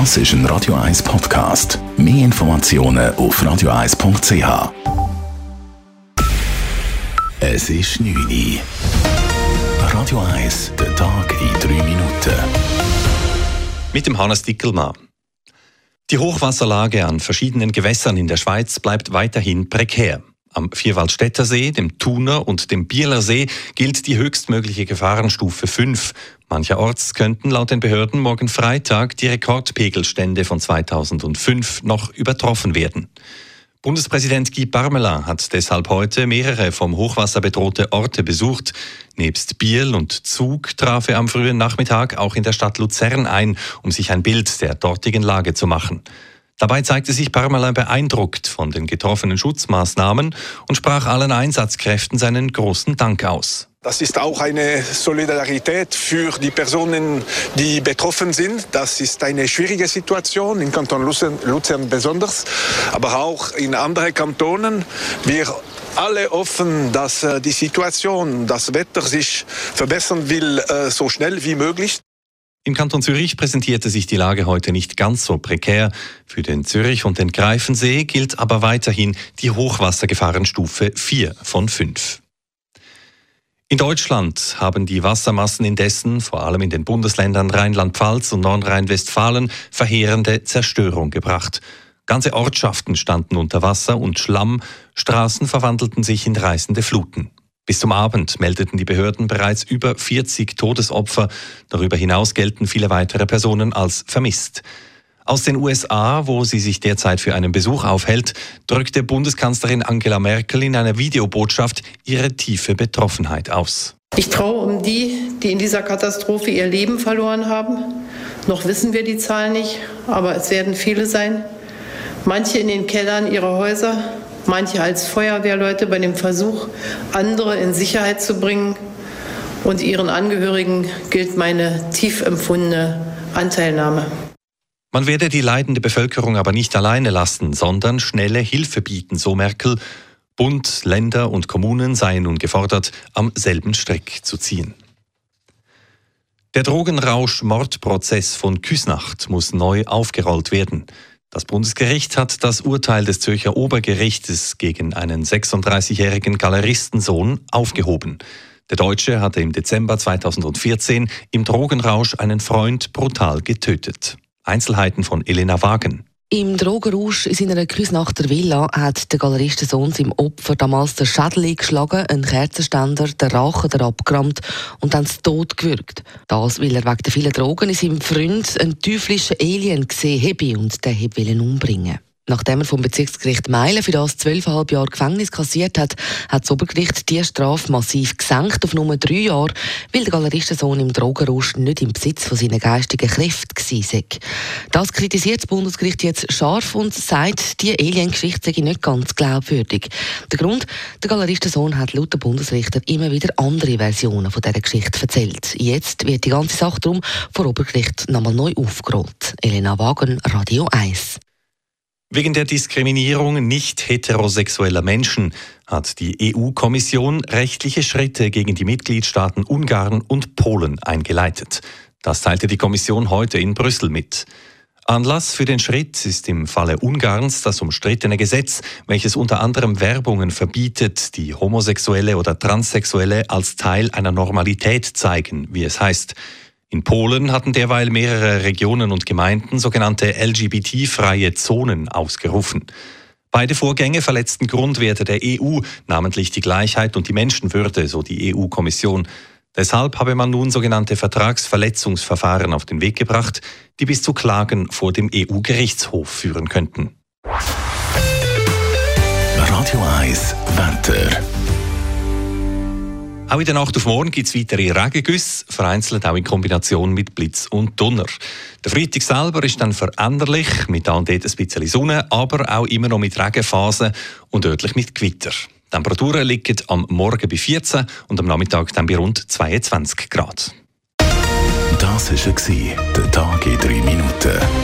Das ist ein Radio 1 Podcast. Mehr Informationen auf radio1.ch. Es ist 9 Uhr. Radio 1, der Tag in 3 Minuten. Mit dem Hannes Dickelmann. Die Hochwasserlage an verschiedenen Gewässern in der Schweiz bleibt weiterhin prekär. Am Vierwaldstätter See, dem Thuner und dem Bieler See gilt die höchstmögliche Gefahrenstufe 5. Mancherorts könnten laut den Behörden morgen Freitag die Rekordpegelstände von 2005 noch übertroffen werden. Bundespräsident Guy Parmelin hat deshalb heute mehrere vom Hochwasser bedrohte Orte besucht. Nebst Biel und Zug traf er am frühen Nachmittag auch in der Stadt Luzern ein, um sich ein Bild der dortigen Lage zu machen. Dabei zeigte sich Parmelin beeindruckt von den getroffenen Schutzmaßnahmen und sprach allen Einsatzkräften seinen großen Dank aus. Das ist auch eine Solidarität für die Personen, die betroffen sind. Das ist eine schwierige Situation, in Kanton Luzern, Luzern besonders, aber auch in anderen Kantonen. Wir alle hoffen, dass äh, die Situation, das Wetter sich verbessern will, äh, so schnell wie möglich. Im Kanton Zürich präsentierte sich die Lage heute nicht ganz so prekär. Für den Zürich und den Greifensee gilt aber weiterhin die Hochwassergefahrenstufe 4 von 5. In Deutschland haben die Wassermassen indessen, vor allem in den Bundesländern Rheinland-Pfalz und Nordrhein-Westfalen, verheerende Zerstörung gebracht. Ganze Ortschaften standen unter Wasser und Schlamm, Straßen verwandelten sich in reißende Fluten. Bis zum Abend meldeten die Behörden bereits über 40 Todesopfer. Darüber hinaus gelten viele weitere Personen als vermisst. Aus den USA, wo sie sich derzeit für einen Besuch aufhält, drückte Bundeskanzlerin Angela Merkel in einer Videobotschaft ihre tiefe Betroffenheit aus. Ich traue um die, die in dieser Katastrophe ihr Leben verloren haben. Noch wissen wir die Zahl nicht, aber es werden viele sein. Manche in den Kellern ihrer Häuser, manche als Feuerwehrleute bei dem Versuch, andere in Sicherheit zu bringen. Und ihren Angehörigen gilt meine tief empfundene Anteilnahme. Man werde die leidende Bevölkerung aber nicht alleine lassen, sondern schnelle Hilfe bieten, so Merkel. Bund, Länder und Kommunen seien nun gefordert, am selben Strick zu ziehen. Der Drogenrausch-Mordprozess von Küsnacht muss neu aufgerollt werden. Das Bundesgericht hat das Urteil des Zürcher Obergerichtes gegen einen 36-jährigen Galeristensohn aufgehoben. Der Deutsche hatte im Dezember 2014 im Drogenrausch einen Freund brutal getötet. Einzelheiten von Elena Wagen. Im Drogenrausch in seiner Küsnachter Villa hat der Galeristensohn seinem Opfer damals den Schädel eingeschlagen, einen Kerzenständer, den Rachen abgerammt und dann zu Tod gewürgt. Das, weil er wegen der vielen Drogen in seinem Freund einen teuflischen Alien gesehen habe und den wollte umbringen Nachdem er vom Bezirksgericht Meilen für das zwölfeinhalb Jahre Gefängnis kassiert hat, hat das Obergericht die Strafe massiv gesenkt auf nur drei Jahre, weil der Galeristensohn im Drogenrausch nicht im Besitz von seinen geistigen Kräften war. Das kritisiert das Bundesgericht jetzt scharf und sagt, die Alien-Geschichte sei nicht ganz glaubwürdig. Der Grund, der Galeristensohn hat laut der Bundesrichter immer wieder andere Versionen von dieser Geschichte erzählt. Jetzt wird die ganze Sache darum vor Obergericht nochmal neu aufgerollt. Elena Wagen, Radio 1. Wegen der Diskriminierung nicht heterosexueller Menschen hat die EU-Kommission rechtliche Schritte gegen die Mitgliedstaaten Ungarn und Polen eingeleitet. Das teilte die Kommission heute in Brüssel mit. Anlass für den Schritt ist im Falle Ungarns das umstrittene Gesetz, welches unter anderem Werbungen verbietet, die Homosexuelle oder Transsexuelle als Teil einer Normalität zeigen, wie es heißt. In Polen hatten derweil mehrere Regionen und Gemeinden sogenannte LGBT-freie Zonen ausgerufen. Beide Vorgänge verletzten Grundwerte der EU, namentlich die Gleichheit und die Menschenwürde, so die EU-Kommission. Deshalb habe man nun sogenannte Vertragsverletzungsverfahren auf den Weg gebracht, die bis zu Klagen vor dem EU-Gerichtshof führen könnten. Radio 1 Wetter. Auch in der Nacht auf morgen gibt es weitere Regengüsse, vereinzelt auch in Kombination mit Blitz und Donner. Der Freitag selber ist dann veränderlich, mit da dort ein bisschen Sonne, aber auch immer noch mit Regenphasen und örtlich mit Gewitter. Die Temperaturen liegen am Morgen bei 14 und am Nachmittag dann bei rund 22 Grad. Das war der Tag in drei Minuten.